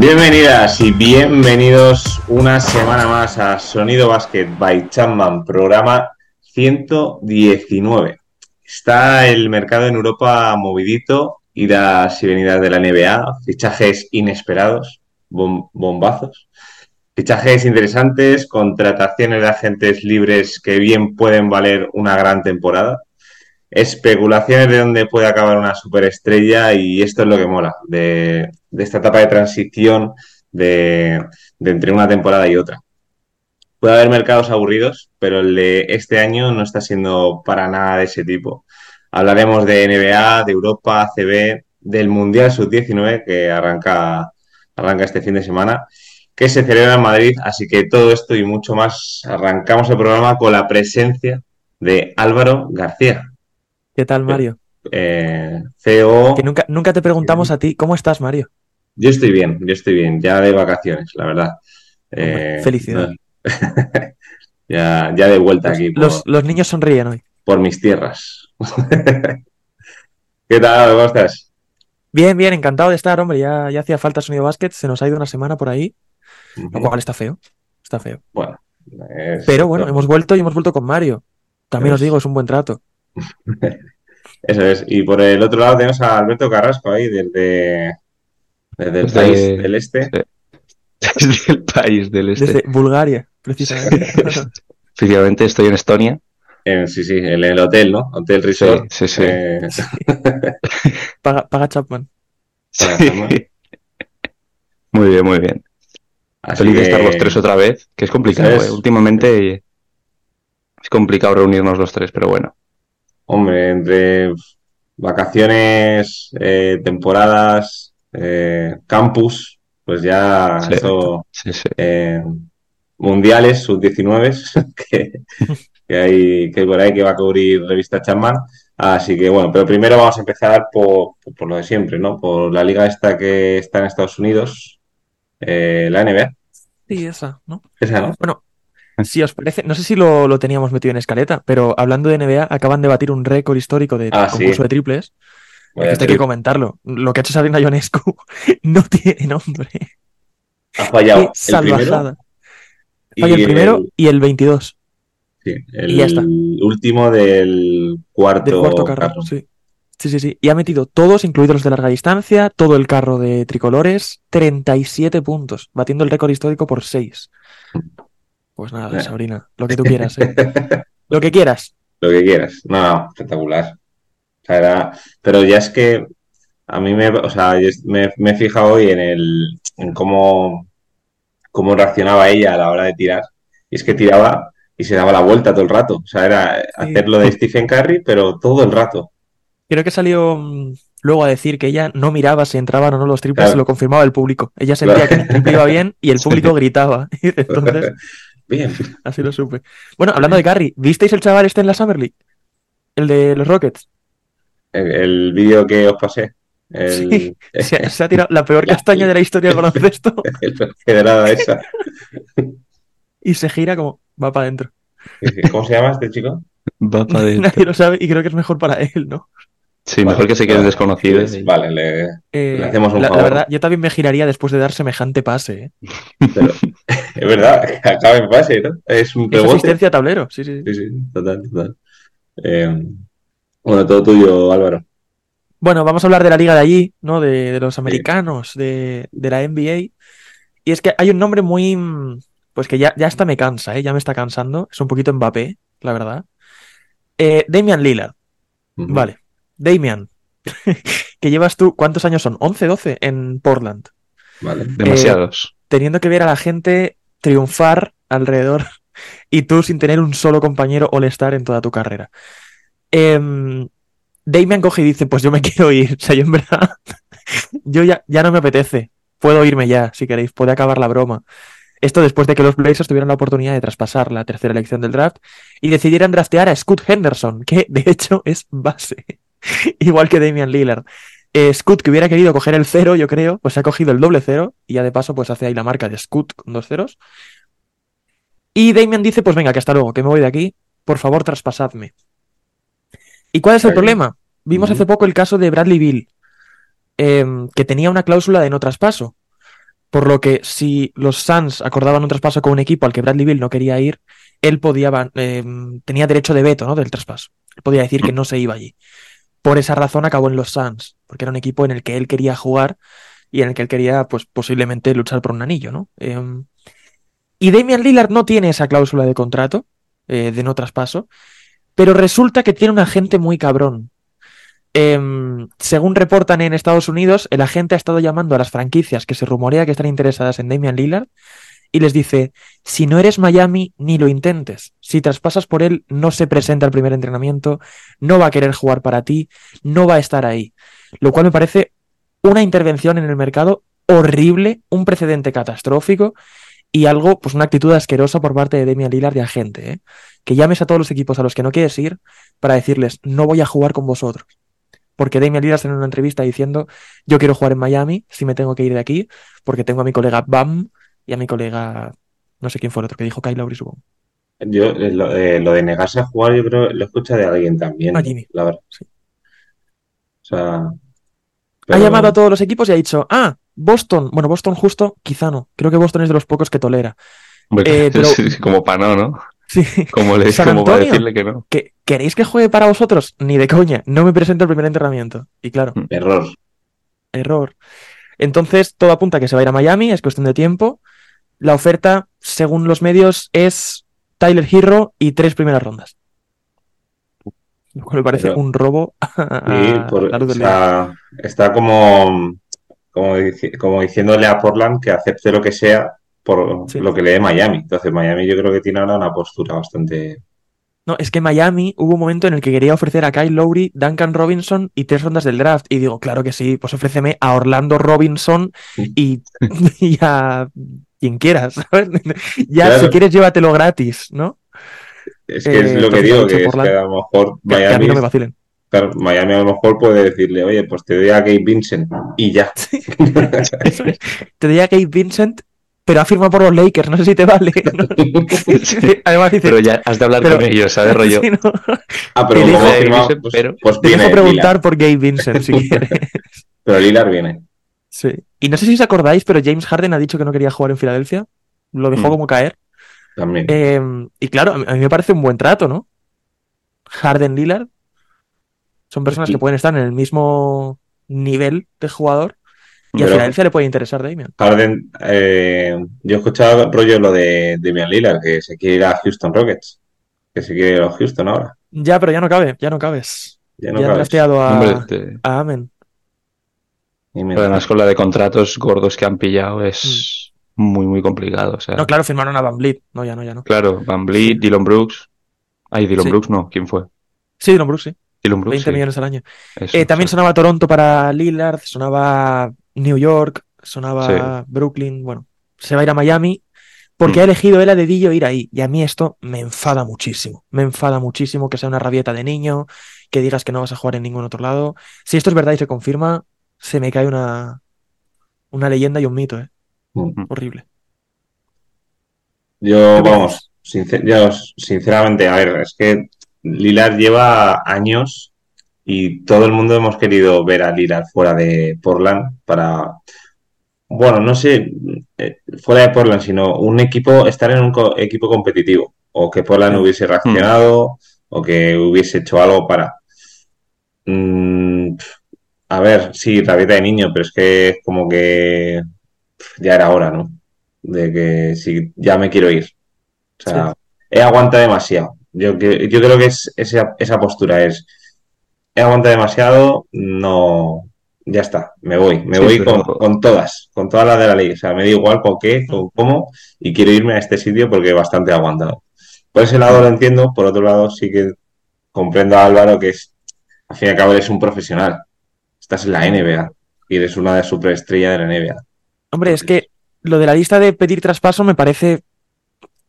Bienvenidas y bienvenidos una semana más a Sonido Basket by Chapman, programa 119. Está el mercado en Europa movidito, idas y venidas de la NBA, fichajes inesperados, bombazos, fichajes interesantes, contrataciones de agentes libres que bien pueden valer una gran temporada especulaciones de dónde puede acabar una superestrella y esto es lo que mola de, esta etapa de transición de, entre una temporada y otra. Puede haber mercados aburridos, pero el de este año no está siendo para nada de ese tipo. Hablaremos de NBA, de Europa, ACB, del Mundial Sub-19 que arranca, arranca este fin de semana, que se celebra en Madrid. Así que todo esto y mucho más, arrancamos el programa con la presencia de Álvaro García. ¿Qué tal, Mario? Eh, CEO. Que nunca, nunca te preguntamos a ti, ¿cómo estás, Mario? Yo estoy bien, yo estoy bien, ya de vacaciones, la verdad. Eh, felicidades. ya, ya de vuelta aquí. los, niños sonríen hoy. Por mis tierras. ¿Qué tal? ¿Cómo estás? Bien, bien, encantado de estar, hombre. Ya, ya hacía falta sonido básquet, se nos ha ido una semana por ahí, lo cual está feo. Está feo. Bueno. Pero bueno, hemos vuelto y hemos vuelto con Mario. También os digo, es un buen trato. Eso es. Y por el otro lado tenemos a Alberto Carrasco ahí, desde, desde el país del este. Desde el país del este. Desde Bulgaria, precisamente. Efectivamente, estoy en Estonia. sí, sí, en el hotel, ¿no? Hotel Resort. Sí, sí. Eh, paga, Chapman. Muy bien, muy bien. Feliz de estar los tres otra vez, que es complicado. ¿eh? Últimamente es complicado reunirnos los tres, pero bueno. Hombre, entre vacaciones, eh, temporadas, eh, campus, pues ya eso, eh, mundiales, sub-19, que, que, hay, que por ahí que va a cubrir revista Chapman. Así que bueno, pero primero vamos a empezar por, por, lo de siempre, ¿no? Por la liga esta que está en Estados Unidos, la NBA. Sí, esa, ¿no? Esa, ¿no? Bueno, si os parece, no sé si lo, teníamos metido en escaleta, pero hablando de NBA, acaban de batir un récord histórico de ah, concurso de triples. Esto hay que comentarlo. Lo que ha hecho Sabrina Ionescu no tiene nombre. Ha fallado el primero. Falla el primero y el 22. Sí, el y ya está. último del cuarto, cuarto carro. Sí. sí, sí, sí. Y ha metido todos, incluidos los de larga distancia, todo el carro de tricolores, 37 puntos, batiendo el récord histórico por 6. Pues nada. Sabrina, lo que tú quieras, ¿eh? lo que quieras. Lo que quieras. No, no, espectacular. O sea, era... Pero ya es que a mí me, o sea, me, he fijado hoy en el, en cómo, cómo reaccionaba ella a la hora de tirar. Y es que tiraba y se daba la vuelta todo el rato. O sea, era hacerlo de Stephen Curry, pero todo el rato. Creo que salió mm, luego a decir que ella no miraba si entraban o no los triples, lo confirmaba el público. Ella sentía que el triple iba bien y el público gritaba. Entonces, Bien. Así lo supe. Bueno, hablando de Curry, ¿visteis el chaval este en la Summer League? El de los Rockets. El, vídeo que os pasé. Sí, se, ha tirado la peor castaña de la historia del baloncesto. nada esa. Y se gira como va para adentro. ¿Cómo se llama este chico? Va para adentro. Nadie lo sabe y creo que es mejor para él, ¿no? Sí, mejor que se queden desconocidos. Vale, le, eh, hacemos un la, favor. La verdad, yo también me giraría después de dar semejante pase. ¿eh? es verdad, acaba en pase, ¿no? Es un Es asistencia tablero, sí, sí. Sí, sí, total, total. Eh, bueno, todo tuyo, Álvaro. Bueno, vamos a hablar de la liga de allí, ¿no? De, los americanos, de, la NBA. Y es que hay un nombre muy. Pues que ya, ya hasta me cansa, ¿eh? Ya me está cansando. Es un poquito Mbappé, la verdad. Eh, Damian Lillard. Vale. Damian, que llevas tú, ¿cuántos años son? ¿11, 12 en Portland? Vale, demasiados. Eh, teniendo que ver a la gente triunfar alrededor y tú sin tener un solo compañero all-star en toda tu carrera. Eh, Damian coge y dice, pues yo me quiero ir. O sea, yo en verdad, yo ya, ya no me apetece. Puedo irme ya, si queréis, puede acabar la broma. Esto después de que los Blazers tuvieran la oportunidad de traspasar la tercera elección del draft y decidieran draftear a Scott Henderson, que de hecho es base. Igual que Damian Lillard. Eh, Scoot, que hubiera querido coger el cero, yo creo, pues ha cogido el doble cero y ya de paso pues hace ahí la marca de Scoot con dos ceros. Y Damian dice, pues venga, que hasta luego, que me voy de aquí, por favor traspasadme. ¿Y cuál es el problema? Vimos hace poco el caso de Bradley Bill, em, que tenía una cláusula de no traspaso. Por lo que si los Suns acordaban un traspaso con un equipo al que Bradley Bill no quería ir, él podía, eh, tenía derecho de veto ¿no? del traspaso. Él podía decir que no se iba allí. Por esa razón acabó en los Suns, porque era un equipo en el que él quería jugar y en el que él quería, pues, posiblemente luchar por un anillo, ¿no? Em, y Damian Lillard no tiene esa cláusula de contrato, eh, de no traspaso, pero resulta que tiene un agente muy cabrón. Em, según reportan en Estados Unidos, el agente ha estado llamando a las franquicias que se rumorea que están interesadas en Damian Lillard y les dice, si no eres Miami, ni lo intentes. Si traspasas por él, no se presenta al primer entrenamiento, no va a querer jugar para ti, no va a estar ahí. Lo cual me parece una intervención en el mercado horrible, un precedente catastrófico y algo, pues una actitud asquerosa por parte de Damian Lillard y agente, ¿eh? que llames a todos los equipos a los que no quieres ir para decirles, no voy a jugar con vosotros. Porque Damian Lillard en una entrevista diciendo, yo quiero jugar en Miami, si me tengo que ir de aquí, porque tengo a mi colega Bam y a mi colega, no sé quién fue el otro, que dijo Kyle Lowry, supongo. Yo, eh, eh, lo, de negarse a jugar, yo creo, lo escucha de alguien también. A Jimmy. La verdad. Sí. O sea. Ha llamado a todos los equipos y ha dicho, ah, Boston. Bueno, Boston justo, quizá no. Creo que Boston es de los pocos que tolera. Eh, pero... como para no, ¿no? Sí. Como, le, como para decirle que no. ¿Queréis que juegue para vosotros? Ni de coña. No me presento el primer entrenamiento. Y claro. Error. Error. Entonces, todo apunta a que se va a ir a Miami, es cuestión de tiempo. La oferta, según los medios, es Tyler Hero y tres primeras rondas. Lo cual me parece un robo. está, está, como, como, diciéndole a Portland que acepte lo que sea por lo que le dé Miami. Entonces, Miami yo creo que tiene ahora una postura bastante. No, es que Miami hubo un momento en el que quería ofrecer a Kyle Lowry, Duncan Robinson y tres rondas del draft. Y digo, claro que sí, pues ofréceme a Orlando Robinson y, a quien quieras, ¿sabes? ya si quieres llévatelo gratis, ¿no? Es que es lo que digo, que, es que a lo mejor Miami. Miami a lo mejor puede decirle, oye, pues te doy a Gabe Vincent y ya. Te doy a Gabe Vincent, pero ha firmado por los Lakers, no sé si te vale. Además dice, pero ya has de hablar con ellos, ¿sabes, rollo? Ah, pero como ha firmado, pues, pero... pues viene, dejo preguntar por Gabe Vincent si quieres. Pero Lillard viene. Sí. Y no sé si os acordáis, pero James Harden ha dicho que no quería jugar en Filadelfia. Lo dejó mm. como caer. También. Em, y claro, a mí me parece un buen trato, ¿no? Harden Lillard son personas que pueden estar en el mismo nivel de jugador y a Filadelfia le puede interesar Damian. Harden, eh, yo he escuchado rollo lo de Damian Lillard, que se quiere ir a Houston Rockets, que se quiere ir a Houston ahora. Ya, pero ya no cabe, ya no cabes. Ya, no ya han trasteado a, a Amen. Además, con la de contratos gordos que han pillado es mm. muy, muy complicado. O sea... No, claro, firmaron a Van Vliet. No, ya no, ya no. Claro, Van Vliet, Dylan Brooks. Ay, Dylan Brooks no, ¿quién fue? Sí, Dylan Brooks, sí. Dylan Brooks, 20 millones al año. Eh, también sonaba Toronto para Lillard, sonaba New York, sonaba Brooklyn. Bueno, se va a ir a Miami porque mm. ha elegido él a dedillo ir ahí. Y a mí esto me enfada muchísimo. Me enfada muchísimo que sea una rabieta de niño, que digas que no vas a jugar en ningún otro lado. Si esto es verdad y se confirma, se me cae una, una leyenda y un mito, ¿eh? Horrible. Yo, vamos, sinceramente, a ver, es que Lillard lleva años y todo el mundo hemos querido ver a Lillard fuera de Portland para, bueno, no sé, eh, fuera de Portland, sino un equipo, estar en un equipo competitivo o que Portland hubiese reaccionado o que hubiese hecho algo para... Mm, a ver, sí, rabieta de niño, pero es que es como que ya era hora, ¿no? De que sí, ya me quiero ir. O sea, he aguantado demasiado. Yo, yo creo que es esa, esa postura es, he aguantado demasiado, no, ya está, me voy, me voy con, todas, con todas las de la ley. O sea, me da igual con qué, con cómo, y quiero irme a este sitio porque bastante aguantado. Por ese lado lo entiendo, por otro lado sí que comprendo a Álvaro que es, al fin y al cabo, es un profesional estás en la NBA y eres una de superestrellas de la NBA. Hombre, es que lo de la lista de pedir traspaso me parece.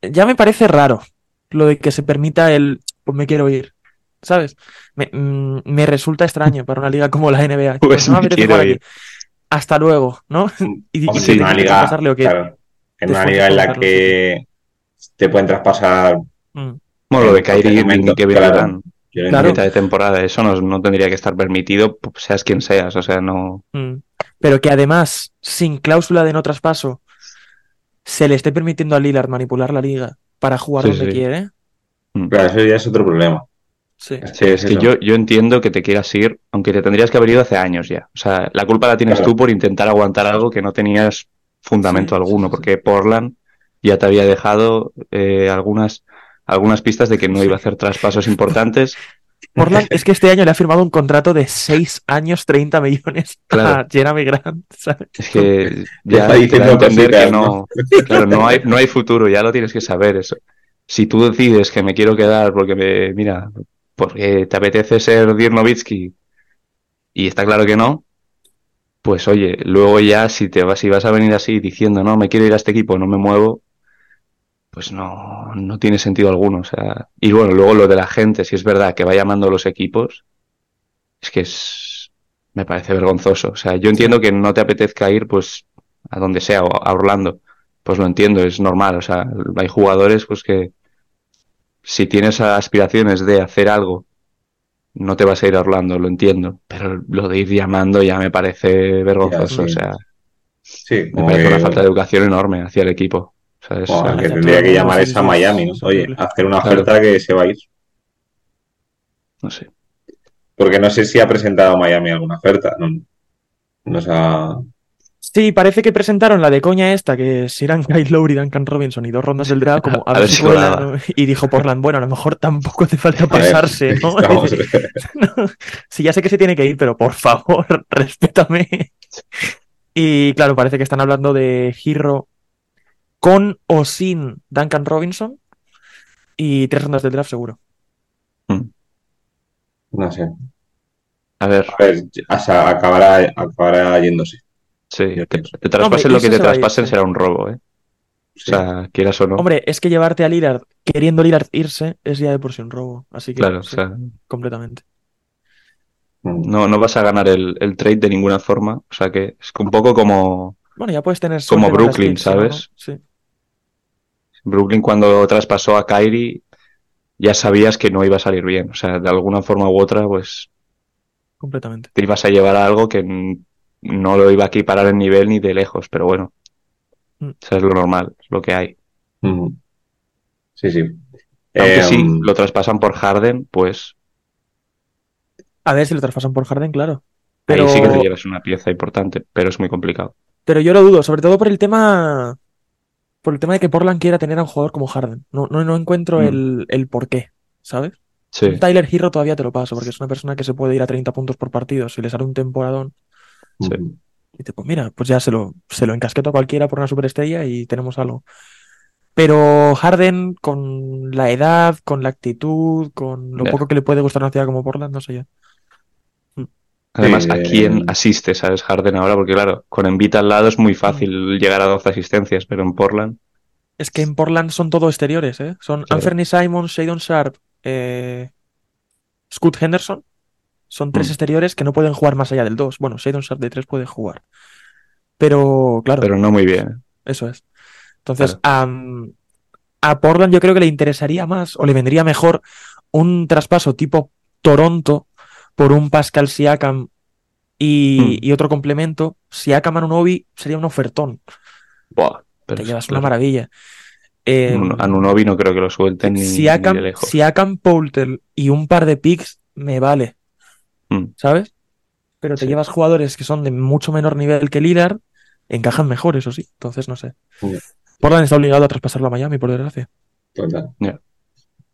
Ya me parece raro. Lo de que se permita el. Pues me quiero ir. ¿Sabes? Me, mm, resulta extraño para una liga como la NBA. Pues no, me quiero ir. Hasta luego, ¿no? Y, en una liga, en una liga en la que te pueden traspasar. Mm. Bueno, lo de Kyrie Irving que claro claro. mitad de temporada. Eso no, tendría que estar permitido, seas quien seas. O sea, no. Mm. pero que además, sin cláusula de no traspaso, se le esté permitiendo a Lillard manipular la liga para jugar donde quiere. Mm. Claro, eso ya es otro problema. Sí, es, que yo, yo entiendo que te quieras ir, aunque te tendrías que haber ido hace años ya. O sea, la culpa la tienes tú por intentar aguantar algo que no tenías fundamento alguno, porque Portland ya te había dejado eh, algunas, algunas pistas de que no iba a hacer traspasos importantes. Portland es que este año le ha firmado un contrato de 6 años, 30 millones a Jeremy Grant. Es que ya hay que entender que no, claro, no, hay, no hay futuro, ya lo tienes que saber eso. Si tú decides que me quiero quedar porque me, mira, porque te apetece ser Dirnovitsky y está claro que no, pues oye, luego ya si te vas, si vas a venir así diciendo, no, me quiero ir a este equipo, no me muevo, pues no, no tiene sentido alguno. O sea, y bueno, luego lo de la gente, si es verdad que va llamando a los equipos, es que es, me parece vergonzoso. O sea, yo entiendo que no te apetezca ir, pues, a donde sea, o a Orlando. Pues lo entiendo, es normal. O sea, hay jugadores, pues que si tienes aspiraciones de hacer algo, no te vas a ir a Orlando, lo entiendo, pero lo de ir llamando ya me parece vergonzoso, o sea, sí, me parece una falta de educación enorme hacia el equipo. O que tendría que llamar es a Miami, ¿no? Oye, hacer una oferta que se va a ir. No sé. Porque no sé si ha presentado Miami alguna oferta. No, no se ha... Sí, parece que presentaron la de coña esta, que es Irán Kyle Lowry, Duncan Robinson y dos rondas del draft, como a, ver si Y dijo Portland, bueno, a lo mejor tampoco hace falta pasarse, ¿no? Sí, ya sé que se tiene que ir, pero por favor, respétame. Y claro, parece que están hablando de Hero con o sin Duncan Robinson y tres rondas del draft seguro. Hmm. No sé. A ver, a ver acabará, acabará yéndose. Sí, que te traspasen lo que te traspasen será un robo, ¿eh? O sea, quieras o no. Hombre, es que llevarte a Lillard queriendo Lillard irse es ya de por sí un robo. Así que. Claro, o sea. Completamente. No, no vas a ganar el, trade de ninguna forma. O sea que es un poco como. Bueno, ya puedes tener. Como Brooklyn, ¿sabes? Sí. Brooklyn, cuando traspasó a Kyrie, ya sabías que no iba a salir bien. O sea, de alguna forma u otra, pues. Completamente. Te ibas a llevar a algo que no lo iba a equiparar en nivel ni de lejos, pero bueno. Mm. Eso es lo normal, es lo que hay. Mm. Sí, sí. Aunque sí, em, lo traspasan por Harden, pues. A ver si lo traspasan por Harden, claro. Pero... Ahí sí que te llevas una pieza importante, pero es muy complicado. Pero yo lo dudo, sobre todo por el tema. Por el tema de que Portland quiera tener a un jugador como Harden. No, no, no encuentro mm. el, el por qué, ¿sabes? Sí. Tyler Hero todavía te lo paso, porque es una persona que se puede ir a 30 puntos por partido si le sale un temporadón. Y dice, pues mira, pues ya se lo, se lo encasqueto a cualquiera por una superestrella y tenemos algo. Pero Harden, con la edad, con la actitud, con lo poco que le puede gustar a una ciudad como Portland, no sé yo. Mm. Además, ¿a quién asiste, sabes, Harden ahora? Porque claro, con Envita al lado es muy fácil llegar a 12 asistencias, pero en Portland... Es que en Portland son todo exteriores, ¿eh? Son Anthony Simons, Shadon Sharp, eh... Scott Henderson son tres mm. exteriores que no pueden jugar más allá del 2. Bueno, Shadon Sharp de 3 puede jugar. Pero, claro. Pero no muy bien. Eso es. Entonces, a, Portland yo creo que le interesaría más o le vendría mejor un traspaso tipo Toronto por un Pascal Siakam y, mm. otro complemento. Siakam Anunobi sería un ofertón. Buah, Te llevas una maravilla. Eh, Anunobi no creo que lo suelten ni, Siakam, de lejos. Siakam, Poulter y un par de picks me vale. Mm. ¿sabes? Pero te llevas jugadores que son de mucho menor nivel que Lillard, encajan mejor, eso sí. Entonces, no sé. Portland está obligado a traspasarlo a Miami, por desgracia. Total.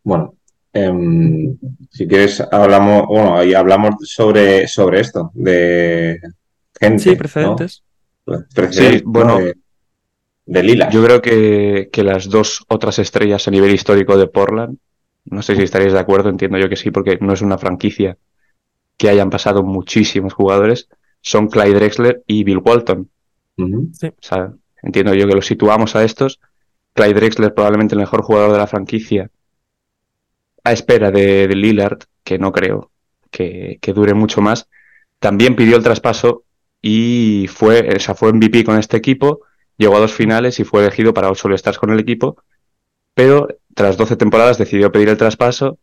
Bueno, em, si quieres, hablamos, bueno, ahí hablamos sobre, sobre esto, de gente. Sí, precedentes. sí, bueno. De, de Lila. Yo creo que, que, las dos otras estrellas a nivel histórico de Portland, no sé si estaréis de acuerdo, entiendo yo que sí, porque no es una franquicia que hayan pasado muchísimos jugadores son Clyde Drexler y Bill Walton. entiendo yo que los situamos a estos. Clyde Drexler probablemente el mejor jugador de la franquicia a espera de, Lillard, que no creo que, dure mucho más. También pidió el traspaso y fue, o fue MVP con este equipo, llegó a dos finales y fue elegido para ocho All-Stars con el equipo, pero tras 12 temporadas decidió pedir el traspaso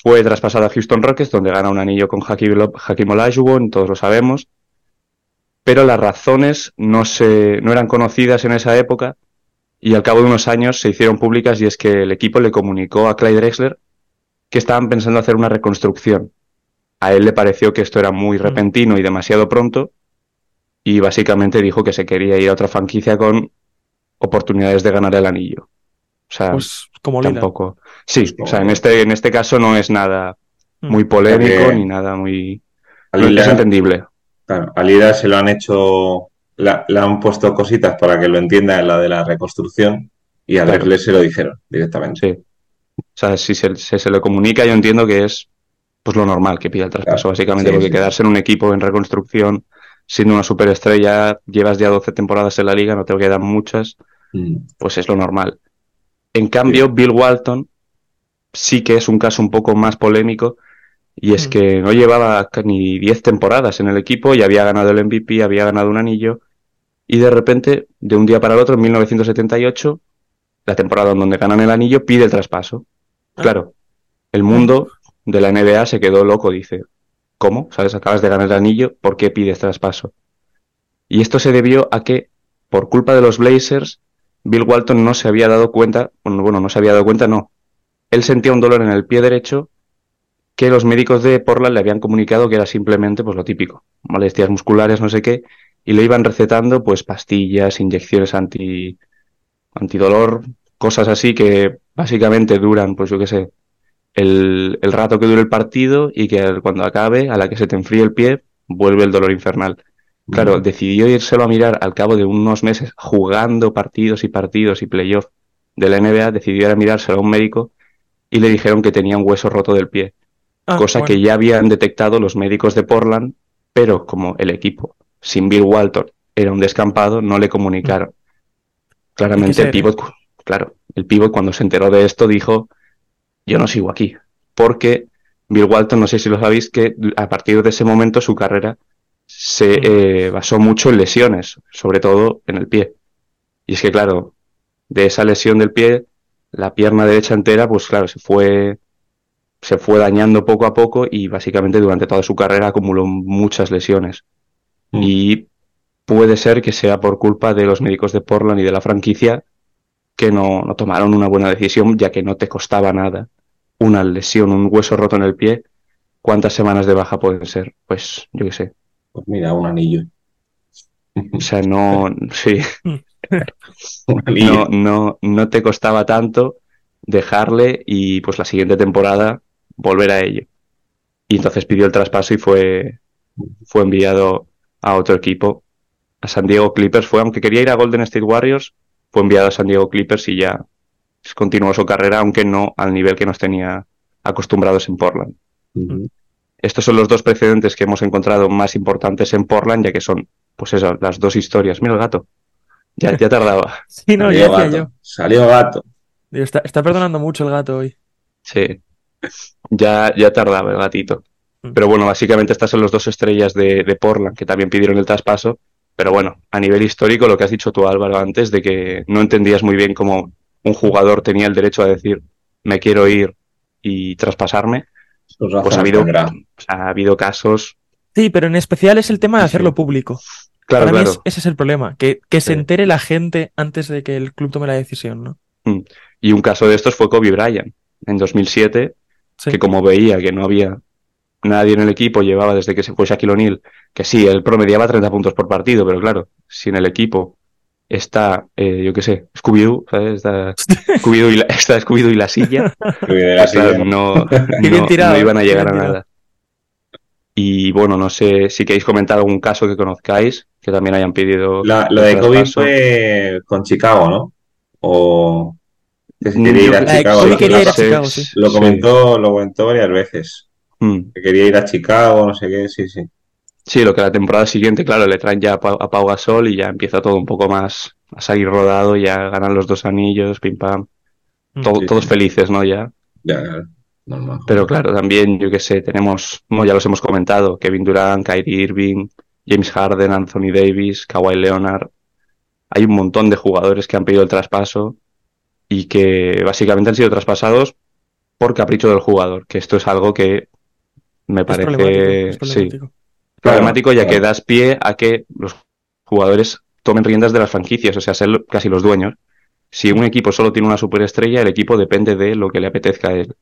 fue traspasado a Houston Rockets, donde gana un anillo con Hakim, Olajuwon, todos lo sabemos. pero las razones no, se, no eran conocidas en esa época y al cabo de unos años se hicieron públicas y es que el equipo le comunicó a Clyde Drexler que estaban pensando hacer una reconstrucción. A él le pareció que esto era muy mm. repentino y demasiado pronto y básicamente dijo que se quería ir a otra franquicia con oportunidades de ganar el anillo. O sea, pues como tampoco. Sí, o sea, en este, en este caso no es nada mm. muy polémico ni nada muy. es entendible. Claro, a se lo han hecho, le han puesto cositas para que lo entienda en la de la reconstrucción y a claro. se lo dijeron directamente. Sí. O sea, si se, se, le comunica, yo entiendo que es pues lo normal que pida el traspaso, básicamente, porque quedarse en un equipo en reconstrucción siendo una superestrella, llevas ya 12 temporadas en la liga, no te quedan muchas, mm. pues es lo normal. En cambio, Bill Walton sí que es un caso un poco más polémico, y es mm. que no llevaba ni 10 temporadas en el equipo y había ganado el MVP, había ganado un anillo, y de repente, de un día para el otro, en 1978, la temporada en donde ganan el anillo, pide el traspaso. Ah. Claro, el mundo de la NBA se quedó loco, dice, ¿Cómo? ¿Sabes? Acabas de ganar el anillo, ¿por qué pides traspaso? Y esto se debió a que, por culpa de los Blazers, Bill Walton no se había dado cuenta, bueno, no se había dado cuenta, no. Él sentía un dolor en el pie derecho que los médicos de Portland le habían comunicado que era simplemente pues lo típico, molestias musculares, no sé qué, y le iban recetando pues pastillas, inyecciones anti antidolor, cosas así que básicamente duran, pues yo qué sé, el, rato que dure el partido y que cuando acabe, a la que se te enfríe el pie, vuelve el dolor infernal. Claro, decidió írselo a mirar al cabo de unos meses jugando partidos y partidos y playoff de la NBA, decidió ir a mirárselo a un médico y le dijeron que tenía un hueso roto del pie. Ah, cosa que ya habían detectado los médicos de Portland, pero como el equipo sin Bill Walton era un descampado, no le comunicaron. Claramente el pivot, claro, el pivot cuando se enteró de esto dijo, yo no sigo aquí. Porque Bill Walton, no sé si lo sabéis, que a partir de ese momento su carrera se eh, basó mucho en lesiones, sobre todo en el pie. Y es que, claro, de esa lesión del pie, la pierna derecha entera, pues claro, se fue, se fue dañando poco a poco y básicamente durante toda su carrera acumuló muchas lesiones. Mm. Y puede ser que sea por culpa de los médicos de Portland y de la franquicia que no, no tomaron una buena decisión, ya que no te costaba nada una lesión, un hueso roto en el pie, ¿cuántas semanas de baja pueden ser? Pues yo qué sé. Pues mira, un anillo. O sea, no, sí. no, no, no te costaba tanto dejarle y pues la siguiente temporada volver a ello. Y entonces pidió el traspaso y fue, fue enviado a otro equipo. A San Diego Clippers fue, aunque quería ir a Golden State Warriors, fue enviado a San Diego Clippers y ya continuó su carrera, aunque no al nivel que nos tenía acostumbrados en Portland. Estos son los dos precedentes que hemos encontrado más importantes en Portland, ya que son, pues eso, las dos historias. Mira el gato. Ya, ya tardaba. sí, no, Salió ya gato. yo. Salió gato. Está, está, perdonando mucho el gato hoy. Sí. Ya, ya tardaba el gatito. Mm. Pero bueno, básicamente estas son las dos estrellas de, de Portland que también pidieron el traspaso. Pero bueno, a nivel histórico, lo que has dicho tú, Álvaro, antes, de que no entendías muy bien cómo un jugador tenía el derecho a decir me quiero ir y traspasarme, pues ha habido, ha habido casos. Sí, pero en especial es el tema de hacerlo público. Claro, Para Mí ese es el problema, que, que se entere la gente antes de que el club tome la decisión, ¿no? Mm. Y un caso de estos fue Kobe Bryant, en 2007, que como veía que no había nadie en el equipo, llevaba desde que se fue Shaquille O'Neal, que sí, él promediaba 30 puntos por partido, pero claro, si en el equipo está, eh, yo qué sé, Scooby-Doo, ¿sabes? Está Scooby-Doo y, la, está Scooby y la silla. no, no, iban a llegar a nada. Y bueno, no sé si queréis comentar algún caso que conozcáis, que también hayan pedido. lo de Kobe fue con Chicago, ¿no? O que quería ir a Chicago. quería ir a Chicago, sí. Lo comentó, lo comentó varias veces. Hmm. Que quería ir a Chicago, no sé qué, sí, sí. Sí, lo que la temporada siguiente, claro, le traen ya a Pau Gasol y ya empieza todo un poco más a salir rodado, ya ganan los dos anillos, pim pam. Mm. Todos felices, ¿no? Ya. Ya, normal. Pero claro, también, yo qué sé, tenemos, ya los hemos comentado, Kevin Durant, Kyrie Irving, James Harden, Anthony Davis, Kawhi Leonard. Hay un montón de jugadores que han pedido el traspaso y que básicamente han sido traspasados por capricho del jugador, que esto es algo que me parece... Sí, problemático ya que das pie a que los jugadores tomen riendas de las franquicias, o sea, ser casi los dueños. Si un equipo solo tiene una superestrella, el equipo depende de lo que le apetezca a él.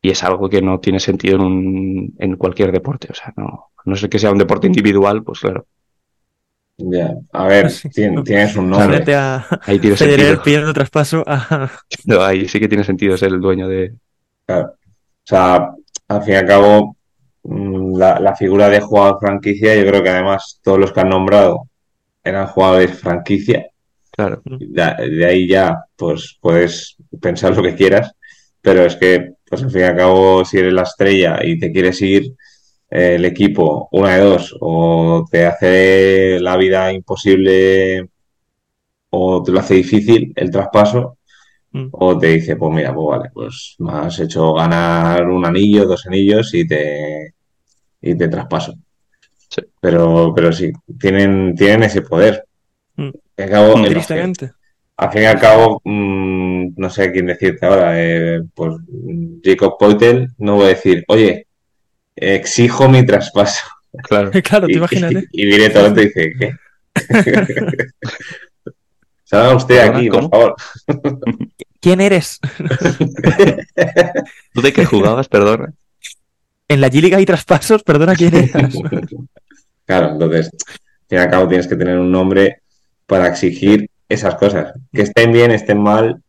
Y es algo que no tiene sentido en, un, en cualquier deporte. O sea, no, no sé que sea un deporte individual, pues claro. Ya, a ver, tienes un nombre. A... Ahí tiene sentido. pidiendo traspaso No, ahí sí que tiene sentido ser el dueño de... Claro. O sea, al fin y al cabo, mm, la, figura de jugador franquicia, yo creo que además todos los que han nombrado eran jugadores franquicia. Claro. De, ahí ya, pues puedes pensar lo que quieras, pero es que, pues al fin y al cabo, si eres la estrella y te quieres ir, el equipo, una de dos, o te hace la vida imposible o te lo hace difícil el traspaso, mm. o te dice, pues mira, pues vale, pues me has hecho ganar un anillo, dos anillos y te, y te traspaso. Pero, pero sí, tienen, tienen ese poder. Mm. Al, fin y al cabo, mm, no sé quién decirte ahora, eh, pues Jacob Poitel, no voy a decir, oye, exijo mi traspaso. Claro, claro, te imagínate. Y, directamente dice, ¿qué? Salga usted aquí, por favor. ¿Quién eres? ¿Tú de qué jugabas, perdona? En la G-League hay traspasos, perdona, ¿quién eres? claro, entonces, al fin y al cabo tienes que tener un nombre para exigir esas cosas. Que estén bien, estén mal,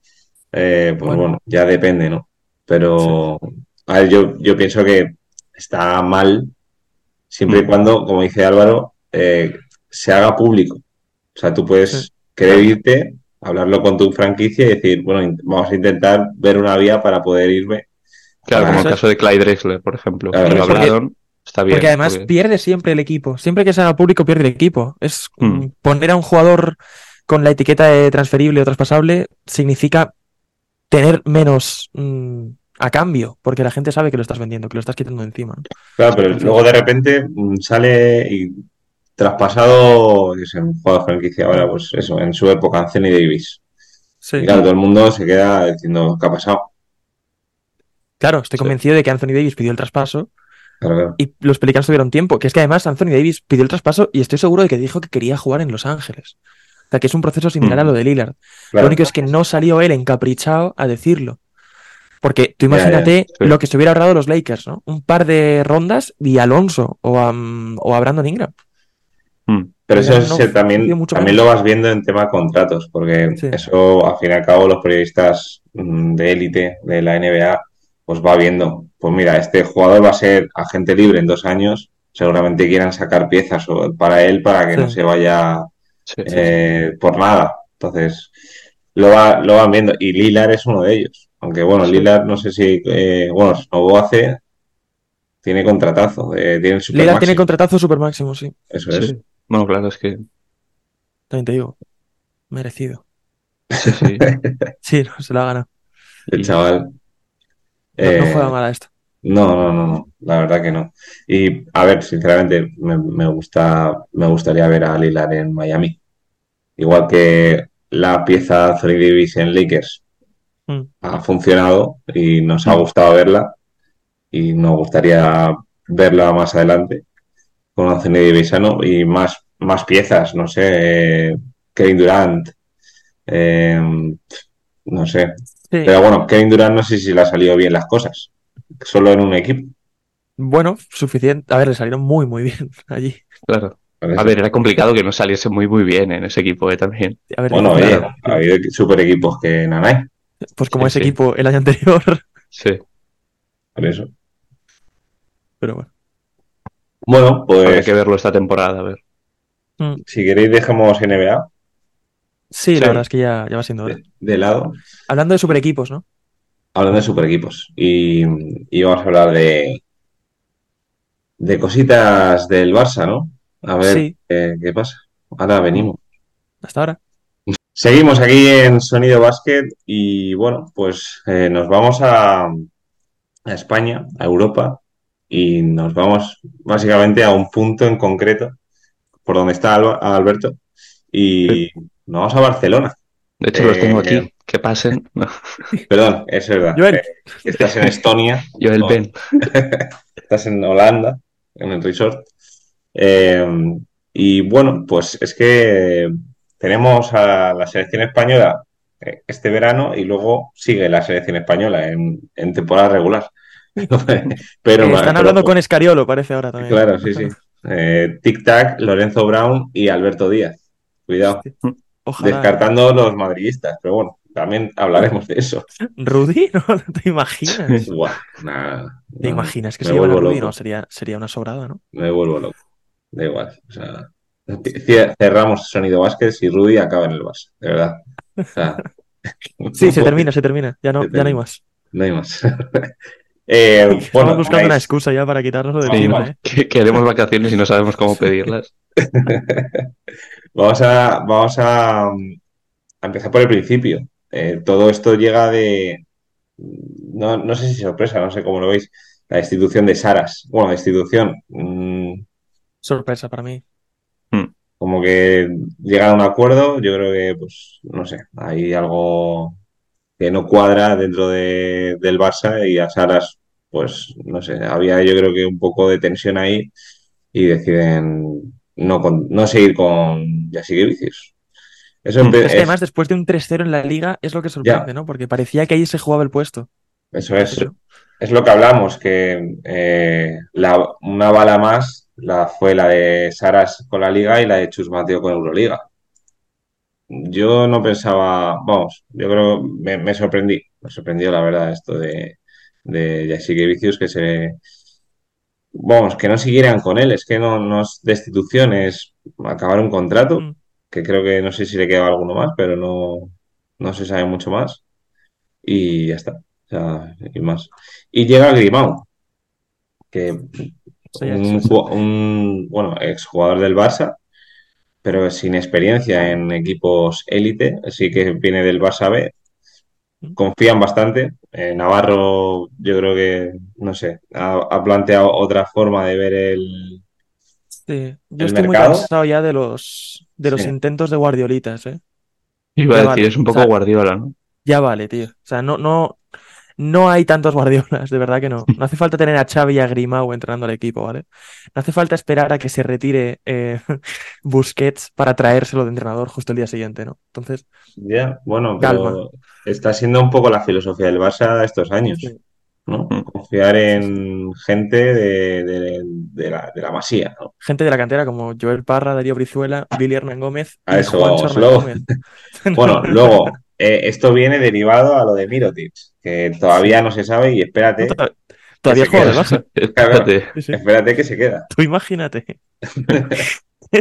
eh, pues bueno. ya depende, ¿no? Pero, a ver, yo, yo pienso que está mal siempre y mm. cuando, como dice Álvaro, eh, se haga público. O sea, tú puedes querer irte, hablarlo con tu franquicia y decir, bueno, vamos a intentar ver una vía para poder irme. Claro, como el caso de Clyde Drexler, por ejemplo. Claro, está bien. Porque además pierde siempre el equipo. Siempre que se haga público pierde el equipo. Es mm. poner a un jugador con la etiqueta de transferible o traspasable significa tener menos mm, a cambio, porque la gente sabe que lo estás vendiendo, que lo estás quitando encima. Claro, pero luego de repente mm, sale y traspasado, es un de franquicia ahora, pues eso, en su época, Anthony Davis. Sí. Y claro, todo el mundo se queda diciendo, ¿qué ha pasado? Claro, estoy convencido de que Anthony Davis pidió el traspaso y los Pelicans tuvieron tiempo. Que es que además Anthony Davis pidió el traspaso y estoy seguro de que dijo que quería jugar en Los Ángeles. O sea, que es un proceso similar a mm. lo de Lillard. Lo único es que no salió él encaprichado a decirlo. Porque tú imagínate lo que se hubiera ahorrado los Lakers, ¿no? Un par de rondas y Alonso o a, o a Brandon Ingram. Hmm. Pero eso también, también lo vas viendo en tema de contratos, porque eso, al fin y al cabo, los periodistas mm, de élite de la NBA, pues va viendo, pues mira, este jugador va a ser agente libre en dos años, seguramente quieran sacar piezas para él para que no se vaya eh, por nada. Entonces, lo, va, lo van viendo. Y Lilar es uno de ellos. Aunque bueno, Lillard no sé si, eh, bueno, Snobo hace, tiene contratazo. Eh, tiene Lillard tiene contratazo super máximo, sí. Eso es. Bueno, claro, es que... También te digo, merecido. Sí, sí. sí, no, se lo ha ganado. El chaval... No, eh, juega mal a esto. No, no, no, no, la verdad que no. Y a ver, sinceramente, me, gusta, me gustaría ver a Lillard en Miami. Igual que la pieza 3 Davis en Lakers Mm. ha funcionado y nos ha gustado verla y nos gustaría verla más adelante con Anthony Divisano y más, más piezas, no sé, Kevin Durant, eh, no sé. Pero bueno, Kevin Durant no sé si le ha salido bien las cosas, solo en un equipo. Bueno, suficiente. A ver, le salieron muy, muy bien allí. Claro. A ver, era complicado que no saliese muy, muy bien en ese equipo eh, también. bueno, ha habido super equipos que Nanay. Pues como ese equipo el año anterior. Sí. Por eso. Pero bueno. Bueno, pues. Hay que verlo esta temporada, a ver. Mm. Si queréis, dejamos NBA. Sí, la verdad es que ya, ya va siendo hora. De, lado. Hablando de super equipos, ¿no? Hablando de super equipos. Y, y vamos a hablar de. De cositas del Barça, ¿no? A ver qué pasa. Ahora venimos. Hasta ahora. Seguimos aquí en Sonido Básquet y bueno, pues eh, nos vamos a, España, a Europa y nos vamos básicamente a un punto en concreto por donde está Alberto y nos vamos a Barcelona. De hecho, los tengo aquí. Eh, que pasen. Perdón, es verdad. Eh, estás en Estonia. Yo el Ben. estás en Holanda, en el resort. Eh, y bueno, pues es que tenemos a la selección española este verano y luego sigue la selección española en, temporada regular. pero están hablando con Escariolo, parece ahora también. Claro, sí, sí. Eh, Tic Tac, Lorenzo Brown y Alberto Díaz. Cuidado. Descartando los madridistas, pero bueno, también hablaremos de eso. ¿Rudy? ¿No te imaginas? ¿Te imaginas que se lleva a Rudy? No, sería, sería una sobrada, ¿no? Me vuelvo loco. Da igual. O sea, cerramos Sonido Vázquez y Rudy acaba en el Barça, de verdad. sí, se termina, se termina. Ya no, ya no hay más. No hay más. Eh, Estamos buscando una excusa ya para quitarnos de encima. ¿eh? queremos vacaciones y no sabemos cómo pedirlas. vamos a, vamos a, empezar por el principio. Eh, todo esto llega de. No, no, sé si sorpresa, no sé cómo lo veis. La institución de Saras. Bueno, la institución. Mm, sorpresa para mí. Hmm. Como que llegan a un acuerdo, yo creo que, pues, no sé, hay algo que no cuadra dentro de, del Barça y a Saras, pues, no sé, había yo creo que un poco de tensión ahí y deciden no, no seguir con Yasique Vicius. Eso hmm. es, que además, después de un 3-0 en la liga, es lo que sorprende, ¿no? Porque parecía que ahí se jugaba el puesto. Eso es. Es lo que hablamos, que eh, una bala más la, fue la de Saras con la Liga y la de Chus Mateo con Euroliga. Yo no pensaba, vamos, yo creo me, me sorprendí, me sorprendió la verdad esto de, de Jessica Vicius que se, vamos, que no siguieran con él, es que no, no es destitución, es acabar un contrato, mm. que creo que no sé si le queda alguno más, pero no, no se sabe mucho más. Y ya está, o sea, y más. Y llega Grimao, que un, bueno, exjugador del Barça, pero sin experiencia en equipos élite, así que viene del Barça B. Confían bastante. Eh, Navarro, yo creo que, no sé, ha, planteado otra forma de ver el. Sí, yo estoy muy cansado ya de los, de los intentos de guardiolitas, ¿eh? Iba a decir, es un poco guardiola, ¿no? Ya vale, tío. O sea, no, no, no hay tantos guardiolas, de verdad que no. No hace falta tener a Xavi y a Grimau entrenando al equipo, ¿vale? No hace falta esperar a que se retire eh, Busquets para traérselo de entrenador justo el día siguiente, ¿no? Entonces, ya, bueno, pero está siendo un poco la filosofía del Barça estos años. ¿no? Mm. Confiar en gente de, la, de, la, masía. ¿no? Gente de la cantera como Joel Parra, Darío Brizuela, Billy Hernán Gómez. A eso vamos. bueno, luego, eh, esto viene derivado a lo de Mirotic, que todavía no se sabe y espérate. todavía juega espérate. espérate que se queda. Tú imagínate.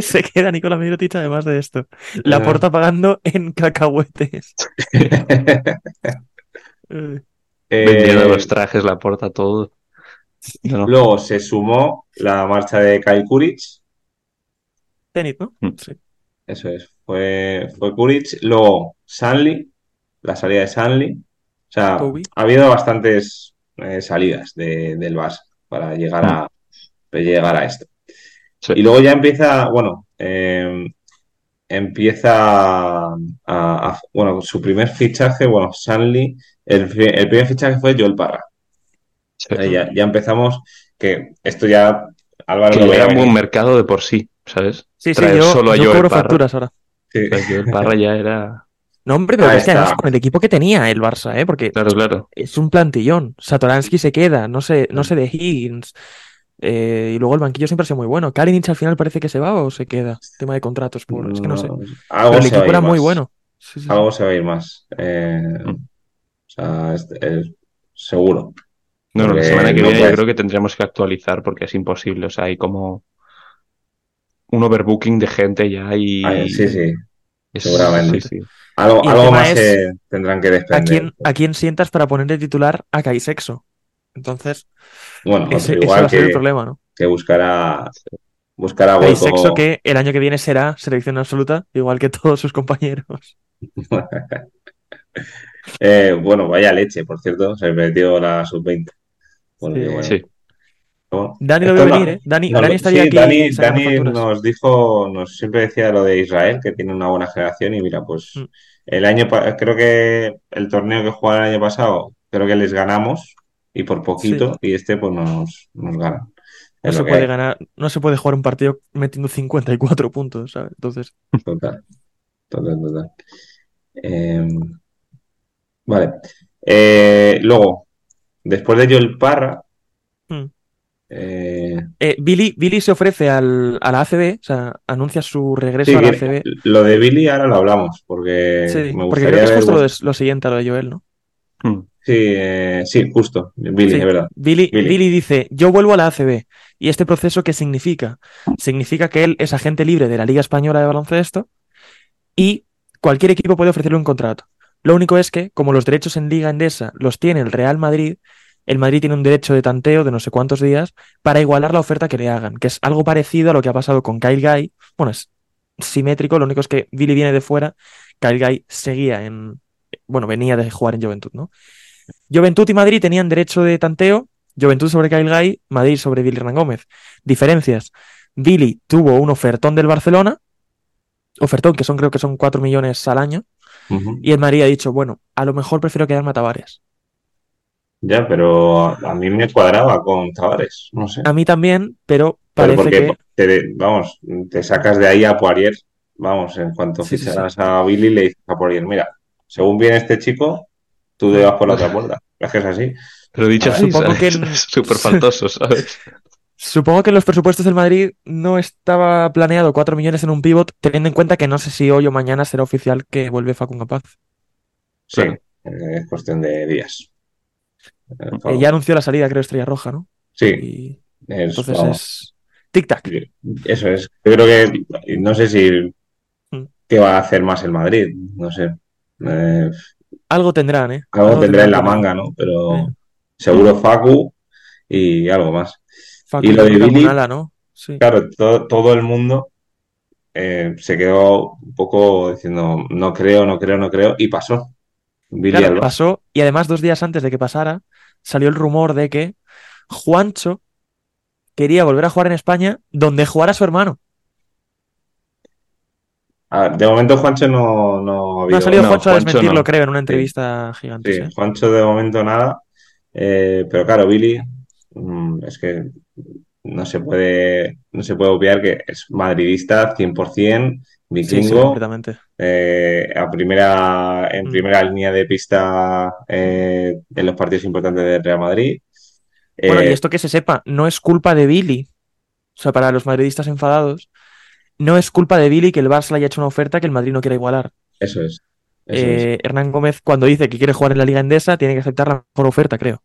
se queda Nicolás Mirotic además de esto. La porta pagando en cacahuetes. Vendiendo eh, los trajes, la porta, todo. Luego se sumó la marcha de Kyle Kuric. Tenis, ¿no? Mm. Sí. Eso es. Fue, fue Kuric. Luego Sanli, la salida de Sanli. O sea, ha habido bastantes eh, salidas del Barça para llegar a, llegar a esto. Y luego ya empieza, bueno, em, empieza a, bueno, su primer fichaje, bueno, Sanli, el, primer fichaje fue Joel Parra. Ya, ya, empezamos, que esto ya Álvaro que era un mercado de por sí, ¿sabes? Sí, sí, yo, solo yo cobro facturas ahora. Sí. Joel Parra ya era... No, hombre, pero es que además con el equipo que tenía el Barça, ¿eh? Porque claro, claro. es un plantillón. Satoransky se queda, no sé, no sé de Higgins. Eh, y luego el banquillo siempre ha sido muy bueno. Kalinic al final parece que se va o se queda. Tema de contratos, por... es que no sé. Pero el equipo era muy bueno. Algo se va a ir más. Eh, mm. o sea, seguro. No, la semana que viene yo creo que tendremos que actualizar porque es imposible. O sea, hay como un overbooking de gente ya y. Ah, sí, sí. Seguramente. Sí, Algo, más tendrán que desprender. ¿a quién, ¿A quién sientas para ponerle titular a Kai Sexo? Entonces, bueno, ese, igual va a ser el problema, ¿no? Que buscará, buscará Kai Sexo que el año que viene será selección absoluta, igual que todos sus compañeros. Eh, bueno, vaya leche, por cierto, se metió la sub-20. sí. Dani lo veo venir, ¿eh? Dani, Dani estaría aquí. Dani, Dani nos dijo, nos siempre decía lo de Israel, que tiene una buena generación, y mira, pues mm. el año, creo que el torneo que jugaron el año pasado, creo que les ganamos, y por poquito, y este pues nos, nos ganan. No se puede ganar, no se puede jugar un partido metiendo 54 puntos, ¿sabes? Entonces. Total, total, total. Em, vale. Eh, luego, después de Joel Parra. Eh, eh, Billy, Billy se ofrece al, a la ACB, o sea, anuncia su regreso a la ACB. Lo de Billy ahora lo hablamos, porque sí, porque creo que es justo lo, siguiente a lo de Joel, ¿no? Hmm. Sí, sí, justo. Billy, verdad. Billy, Billy. dice: Yo vuelvo a la ACB. ¿Y este proceso qué significa? Significa que él es agente libre de la Liga Española de Baloncesto y cualquier equipo puede ofrecerle un contrato. Lo único es que, como los derechos en Liga Endesa los tiene el Real Madrid, el Madrid tiene un derecho de tanteo de no sé cuántos días para igualar la oferta que le hagan, que es algo parecido a lo que ha pasado con Kyle Guy. Bueno, es simétrico, lo único es que Billy viene de fuera, Kyle Guy seguía en. Bueno, venía de jugar en Juventud, ¿no? Juventud y Madrid tenían derecho de tanteo, Juventud sobre Kyle Guy, Madrid sobre Billy Hernán Gómez. Diferencias. Billy tuvo un ofertón del Barcelona, ofertón que son creo que son 4 millones al año, y el Madrid ha dicho, bueno, a lo mejor prefiero quedarme a Tavares. Ya, pero a mí me cuadraba con Tavares, no sé. A mí también, pero parece que... Te, vamos, te sacas de ahí a Poirier, vamos, en cuanto ficharás a Billy le dices a Poirier, mira, según viene este chico, tú te vas por la otra puerta. Es que es así. Pero dicho así, supongo que es súper faltoso, ¿sabes? Supongo que en los presupuestos del Madrid no estaba planeado 4 millones en un pivot, teniendo en cuenta que no sé si hoy o mañana será oficial que vuelve Facundo Paz. Sí, es cuestión de días. Eh, ya anunció la salida, creo, Estrella Roja, ¿no? Sí. entonces es tic-tac. Eso es. Yo creo que no sé si mm. qué va a hacer más el Madrid. No sé. Eh, algo tendrán, ¿eh? Algo, tendrán en la manga, ¿no? Pero seguro Facu y algo más. y lo de Billy, ¿no? claro, todo, el mundo eh, se quedó un poco diciendo no creo, no creo, no creo, y pasó. Billy pasó, y además dos días antes de que pasara, salió el rumor de que Juancho quería volver a jugar en España donde jugara su hermano. de momento Juancho no, no ha, salido Juancho a desmentirlo, creo, en una entrevista gigante. Sí, Juancho de momento nada. Eh, pero claro, Billy, mm, es que no se puede, no se puede obviar que es madridista 100%, vikingo, eh, a primera, en mm. primera línea de pista eh, en los partidos importantes del Real Madrid. Bueno, y esto que se sepa, no es culpa de Billy. O sea, para los madridistas enfadados, no es culpa de Billy que el Barça le haya hecho una oferta que el Madrid no quiera igualar. Eso es. Hernán Gómez, cuando dice que quiere jugar en la Liga Endesa, tiene que aceptar la mejor oferta, creo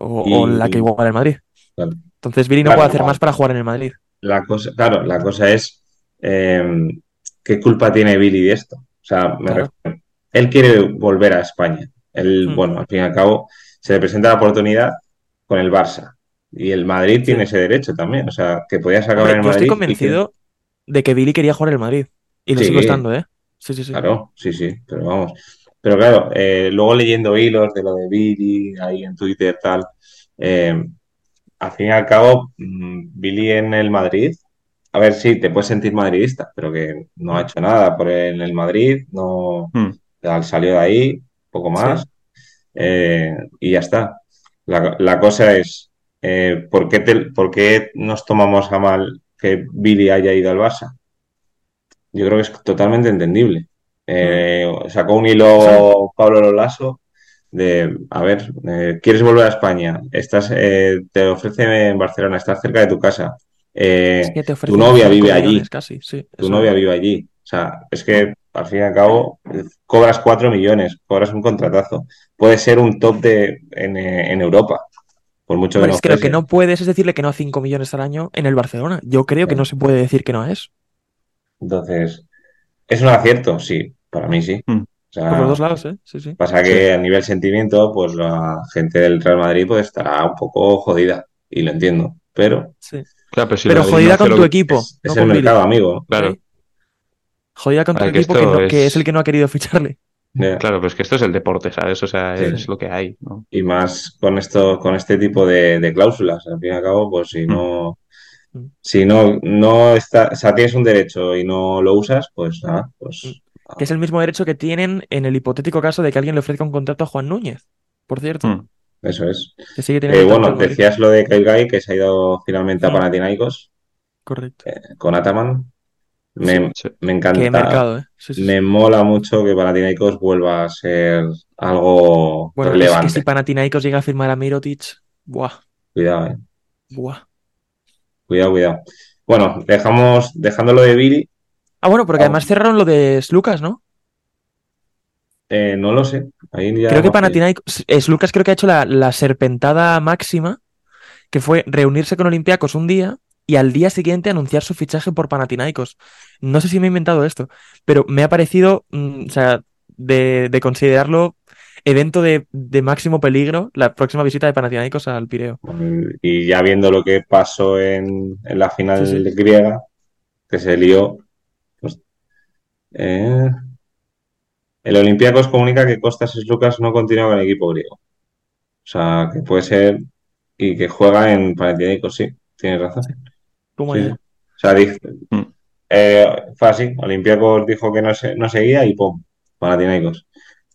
o, la que igual el Madrid. Entonces Billy no puede hacer más para jugar en el Madrid. La cosa, claro, la cosa es eh, qué culpa tiene Billy de esto. O sea, él quiere volver a España. Él, hmm. bueno, al fin y al cabo, se le presenta la oportunidad con el Barça. Y el Madrid tiene ese derecho también. O sea, que podía sacar en el Madrid. estoy convencido de que Billy quería jugar en el Madrid. Y lo sigo estando, ¿eh? Sí, sí, sí. Claro, sí, sí. Pero vamos. Pero claro, eh, luego leyendo hilos de lo de Billy ahí en Twitter, tal, eh, al fin y al cabo, mm, Billy en el Madrid, a ver, sí, te puedes sentir madridista, pero que no ha hecho nada por en el Madrid, no hmm. salió de ahí, poco más, eh, y ya está. La, cosa es, ¿por, qué ¿por qué nos tomamos a mal que Billy haya ido al Barça? Yo creo que es totalmente entendible. Eh, sacó un hilo Pablo Lolaso de, a ver, eh, ¿quieres volver a España? Estás, eh, te ofrece en Barcelona, estás cerca de tu casa. tu novia vive allí. Casi, sí, tu novia vive allí. O sea, es que al fin y al cabo cobras 4 millones, cobras un contratazo. Puede ser un top de, en, Europa. Por mucho que no creo que no puedes decirle que no a 5 millones al año en el Barcelona. Yo creo que no se puede decir que no a eso. Entonces, ¿es un acierto? Sí. Para mí sí. Hmm. Por los dos lados, ¿eh? Sí, sí. Pasa que a nivel sentimiento, pues la gente del Real Madrid pues estará un poco jodida. Y lo entiendo. Pero. Sí. pero, jodida con tu equipo. Es, el mercado, amigo. Claro. Jodida con tu equipo que, es... el que no ha querido ficharle. Claro, pero es que esto es el deporte, ¿sabes? O sea, es lo que hay. Y más con esto, con este tipo de, cláusulas. Al fin y al cabo, pues si hmm. no. Hmm. Si no, no está, o sea, tienes un derecho y no lo usas, pues nada, pues que es el mismo derecho que tienen en el hipotético caso de que alguien le ofrezca un contrato a Juan Núñez, por cierto. Hmm. eso es. Que sigue Eh, bueno, decías lo de Kyle Guy, que se ha ido finalmente a. Panathinaikos Correcto. eh, con Ataman. Me, Sí. me Qué encanta. mercado, ¿eh? Sí, sí, sí. Me mola mucho que Panathinaikos vuelva a ser algo Bueno, es que relevante. si Panathinaikos llega a firmar a Mirotic, buah, Cuidado, eh. buah. Cuidado, cuidado. Bueno, dejamos, dejándolo de Billy, Ah, bueno, porque además cerraron lo de Lucas, ¿no? eh, no lo sé. Ahí ya Creo que. Panathinaikos, Lucas creo que ha hecho la, la serpentada máxima, que fue reunirse con Olympiacos un día y al día siguiente anunciar su fichaje por Panathinaikos. No sé si me he inventado esto, pero me ha parecido, mm, o sea, de, de considerarlo evento de, de máximo peligro la próxima visita de Panathinaikos al Pireo. Y ya viendo lo que pasó en, en la final Sí, sí. griega, que se lió, eh, el Olympiacos comunica que Costas Lucas no continúa con el equipo griego. O sea, que puede ser y que juega en Panathinaikos, sí, tienes razón. ¿Cómo Sí. O sea, dice- Mm. eh, fue así, Olympiacos dijo que no, se, no seguía y ¡pum! Panathinaikos.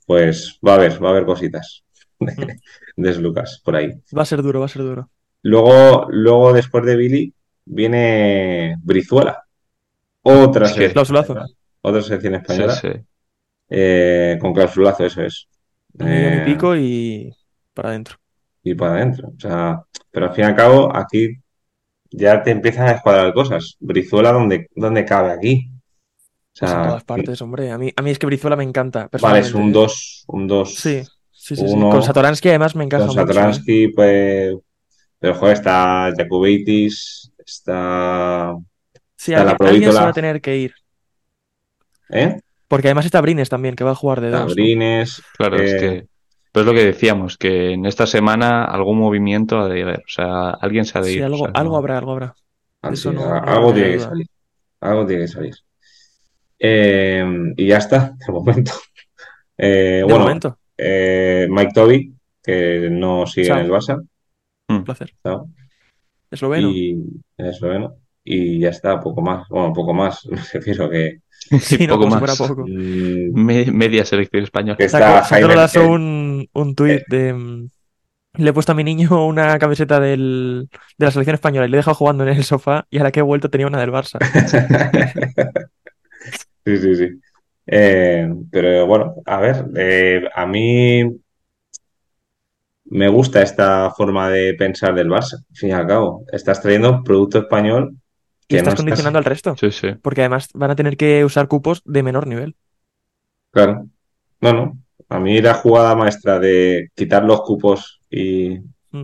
Pues va a haber, va a haber cositas de, de Lucas por ahí. Va a ser duro, va a ser duro. Luego, luego después de Billy, viene Brizuela. Otra selección Clausulazo. Otra selección española. sí. eh, con clausulazo, eso es. Un millón y Eh, pico y para adentro. y para adentro. O sea, pero al fin y al cabo, aquí ya te empiezan a escuadrar cosas. Brizuela, ¿dónde, dónde cabe aquí? O Pues en todas partes, hombre. A mí, a mí es que Brizuela me encanta, vale, es un ¿eh? 2, un 2 Sí, sí, sí, Con Satoransky además me encaja con mucho. ¿eh? Satoransky, pues. Pero joder, está Jakubaitis, está. Sí, está la alguien, alguien se va a tener que ir. ¿Eh? Porque además está Brines también, que va a jugar de dos. ¿no? Tabrines. Claro, es eh, que. Pues lo que decíamos, que en esta semana algún movimiento ha de haber. O sea, alguien se ha de Sí, ir. o algo, sea, algo no- habrá, algo habrá. Ah, Eso sí, no- a- no algo tiene que salir. Algo tiene que salir. Eh, y ya está, de momento. Eh, De bueno, momento, eh, Mike Toby, que no sigue Chao. en el Barça, un placer. chao, Esloveno. y en esloveno, y ya está, poco más. Bueno, poco más, me refiero que, Sí, poco más. fuera poco. mm, Me- media selección española. que está sacó Jaime. Lazo que- un, un tuit de... mm, Le he puesto a mi niño una camiseta del, de la selección española y le he dejado jugando en el sofá y ahora que he vuelto tenía una del Barça. Sí, sí, sí. Eh, pero bueno, a ver, eh, a mí me gusta esta forma de pensar del Barça, al fin y al cabo. Estás trayendo producto español Y estás condicionando al resto. Sí, sí. Porque además van a tener que usar cupos de menor nivel. Claro. No, no. A mí la jugada maestra de quitar los cupos y, Mm.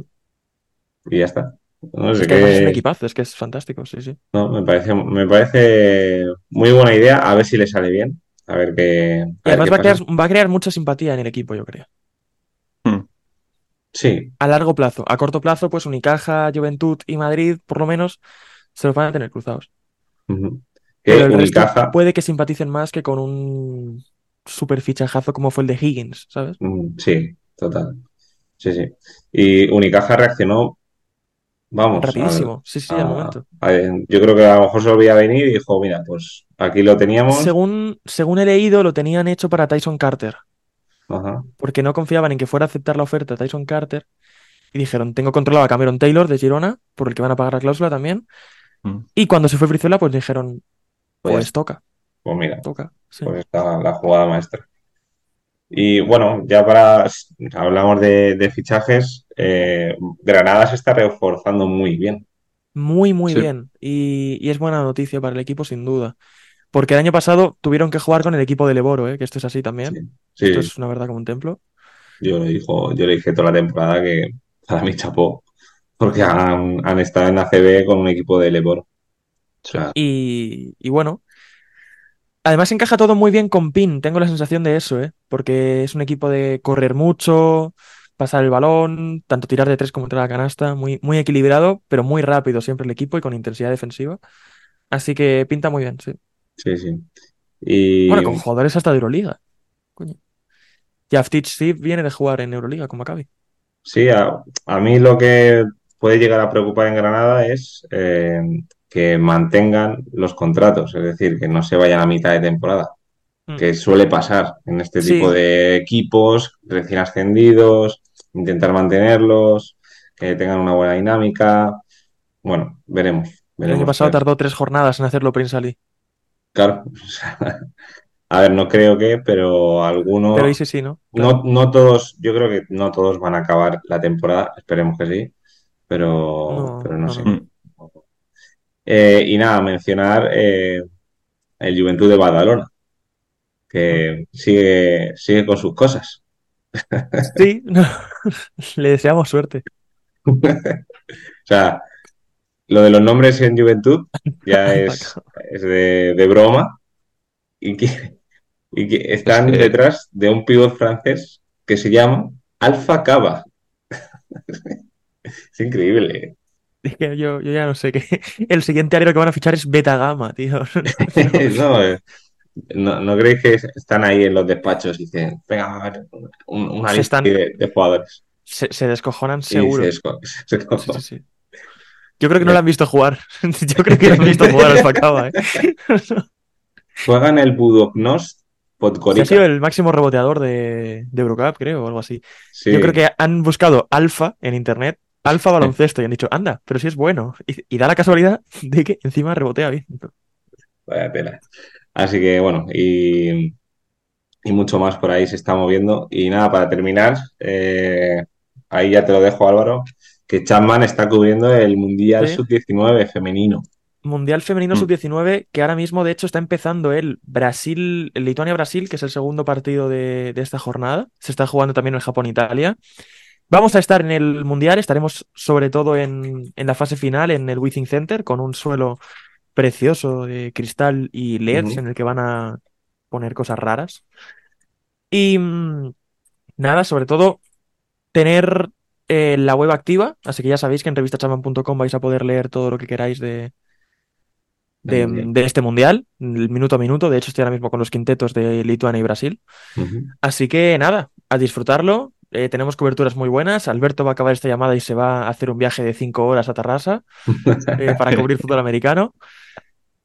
y ya está. No sé Es que es un equipazo, es que es fantástico, sí, sí. No, me parece, me parece muy buena idea. A ver si le sale bien. A ver qué. a Y ver además qué va a, crear, pasa. va a crear mucha simpatía en el equipo, yo creo. Hmm. Sí, A largo plazo. A corto plazo, pues Unicaja, Juventud y Madrid, por lo menos, se los van a tener cruzados. Pero el resto puede que simpaticen más que con un super fichajazo como fue el de Higgins, ¿sabes? Mm, Sí, total. Sí, sí. Y Unicaja reaccionó, vamos, Rapidísimo. Sí, sí, al a- momento. a- yo creo que a lo mejor se lo veía venir y dijo, mira, pues aquí lo teníamos. Según, según he leído, lo tenían hecho para Tyson Carter, Ajá. porque no confiaban en que fuera a aceptar la oferta de Tyson Carter. Y dijeron, tengo controlado a Cameron Taylor de Girona, por el que van a pagar la cláusula también. Mm. Y cuando se fue Brizuela, pues dijeron, Pues pues toca, Pues mira, toca. sí. pues está la jugada maestra. Y bueno, ya para, hablamos de, de fichajes, eh, Granada se está reforzando muy bien. Muy, muy Sí. bien. Y, y es buena noticia para el equipo, sin duda. Porque el año pasado tuvieron que jugar con el equipo de Leboro, ¿eh? que esto es así también. Sí, sí, Esto es una verdad como un templo. yo le dijo, yo le dije toda la temporada que para mí chapó, porque han, han estado en ACB con un equipo de. O sea, Y, y bueno, además encaja todo muy bien con PIN, tengo la sensación de eso, ¿eh? Porque es un equipo de correr mucho, pasar el balón, tanto tirar de tres como entrar a la canasta, muy, muy equilibrado, pero muy rápido siempre el equipo y con intensidad defensiva. Así que pinta muy bien, sí. sí, sí. Y Bueno, con jugadores hasta de Euroliga. Coño. Jaftic Steve viene de jugar en Euroliga con Maccabi. sí, a, a mí lo que puede llegar a preocupar en Granada es eh, que mantengan los contratos, es decir, que no se vayan a mitad de temporada, Mm. que suele pasar en este Sí. tipo de equipos recién ascendidos, intentar mantenerlos, que tengan una buena dinámica. Bueno, veremos. El año pasado tardó tres jornadas en hacerlo Prince Ali. Claro. A ver, no creo que, pero algunos. Pero dice sí, ¿no? No, no todos, yo creo que no todos van a acabar la temporada, esperemos que sí, pero no, no, sé. Eh, y nada, mencionar eh, el Juventud de Badalona, que sigue, sigue con sus cosas. Sí, le deseamos suerte. o sea, lo de los nombres en Juventud ya es, es de, de broma y que y que están detrás de un pivot francés que se llama Alfa Cava. Es increíble. Es que yo, yo, ya no sé qué. El siguiente área que van a fichar es Beta Gamma, tío. Eh, no, no, creéis que están ahí en los despachos y dicen, venga, ver, una lista de, jugadores. Se, descojonan seguro. Sí, sí, yo creo que no lo han visto jugar. Yo creo que lo han visto jugar Alfa Cava, ¿eh? Juegan el Budoknost ha sido el máximo reboteador de, de Eurocup, creo, o algo así. Yo creo que han buscado alfa en internet, alfa baloncesto, y han dicho, anda, pero si es bueno. Y, da la casualidad de que encima rebotea bien. Vaya tela. Así que bueno, y, mucho más por ahí se está moviendo. Y nada, para terminar, eh, ahí ya te lo dejo, Álvaro, que Chapman está cubriendo el Mundial Sub-19 femenino. Mundial Femenino mm. Sub-19, que ahora mismo, de hecho, está empezando el Brasil, el Lituania-Brasil, que es el segundo partido de, esta jornada. Se está jugando también el Japón-Italia. Vamos a estar en el Mundial, estaremos sobre todo en, la fase final, en el Withing Center, con un suelo precioso de cristal y LEDs en el que van a poner cosas raras. Y mm, nada, sobre todo, tener eh, la web activa, así que ya sabéis que en revistachaman.com vais a poder leer todo lo que queráis de, de, este mundial, minuto a minuto. De hecho, estoy ahora mismo con los quintetos de Lituania y Brasil. Así que nada, a disfrutarlo. Eh, tenemos coberturas muy buenas. Alberto va a acabar esta llamada y se va a hacer un viaje de cinco horas a Tarrasa eh, para cubrir fútbol americano.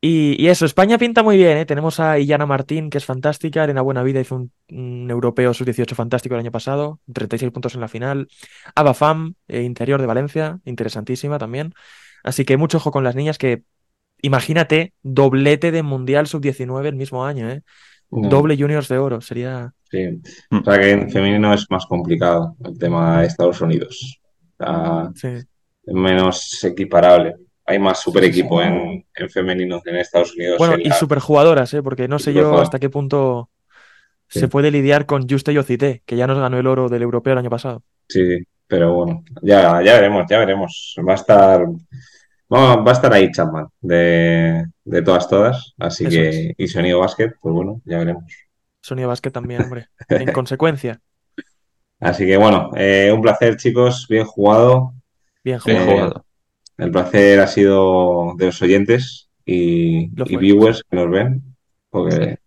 Y, eso, España pinta muy bien. ¿eh? Tenemos a Illana Martín, que es fantástica. Elena Buenavida hizo un, europeo sub-18 fantástico el año pasado, 36 puntos en la final. Abafam, interior de Valencia, interesantísima también. Así que mucho ojo con las niñas que Imagínate, doblete de Mundial Sub-19 el mismo año, ¿eh? Doble Juniors de oro, sería... Sí, o sea que en femenino es más complicado el tema de Estados Unidos. Es menos equiparable. Hay más super equipo en, en, femenino en Estados Unidos. Bueno, y super jugadoras, ¿eh? porque no sé yo hasta qué punto se puede lidiar con Juste Yocité, que ya nos ganó el oro del europeo el año pasado. Sí, pero bueno, ya, ya veremos, ya veremos. Va a estar va a estar ahí Chapman, de, todas, todas. Así que, y Sonido Basket, pues bueno, ya veremos. Sonido Basket también, hombre, en consecuencia. Así que bueno, eh, un placer, chicos, bien jugado. Bien jugado. el placer ha sido de los oyentes y, viewers que nos ven.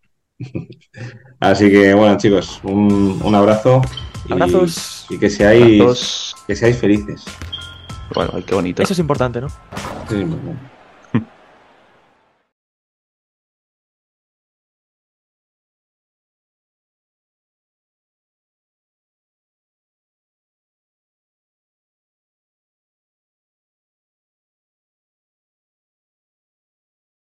Así que bueno, chicos, un, un abrazo. Abrazos. Y, que seáis, que seáis felices. Bueno, qué bonito. Eso es importante, ¿no? Sí, muy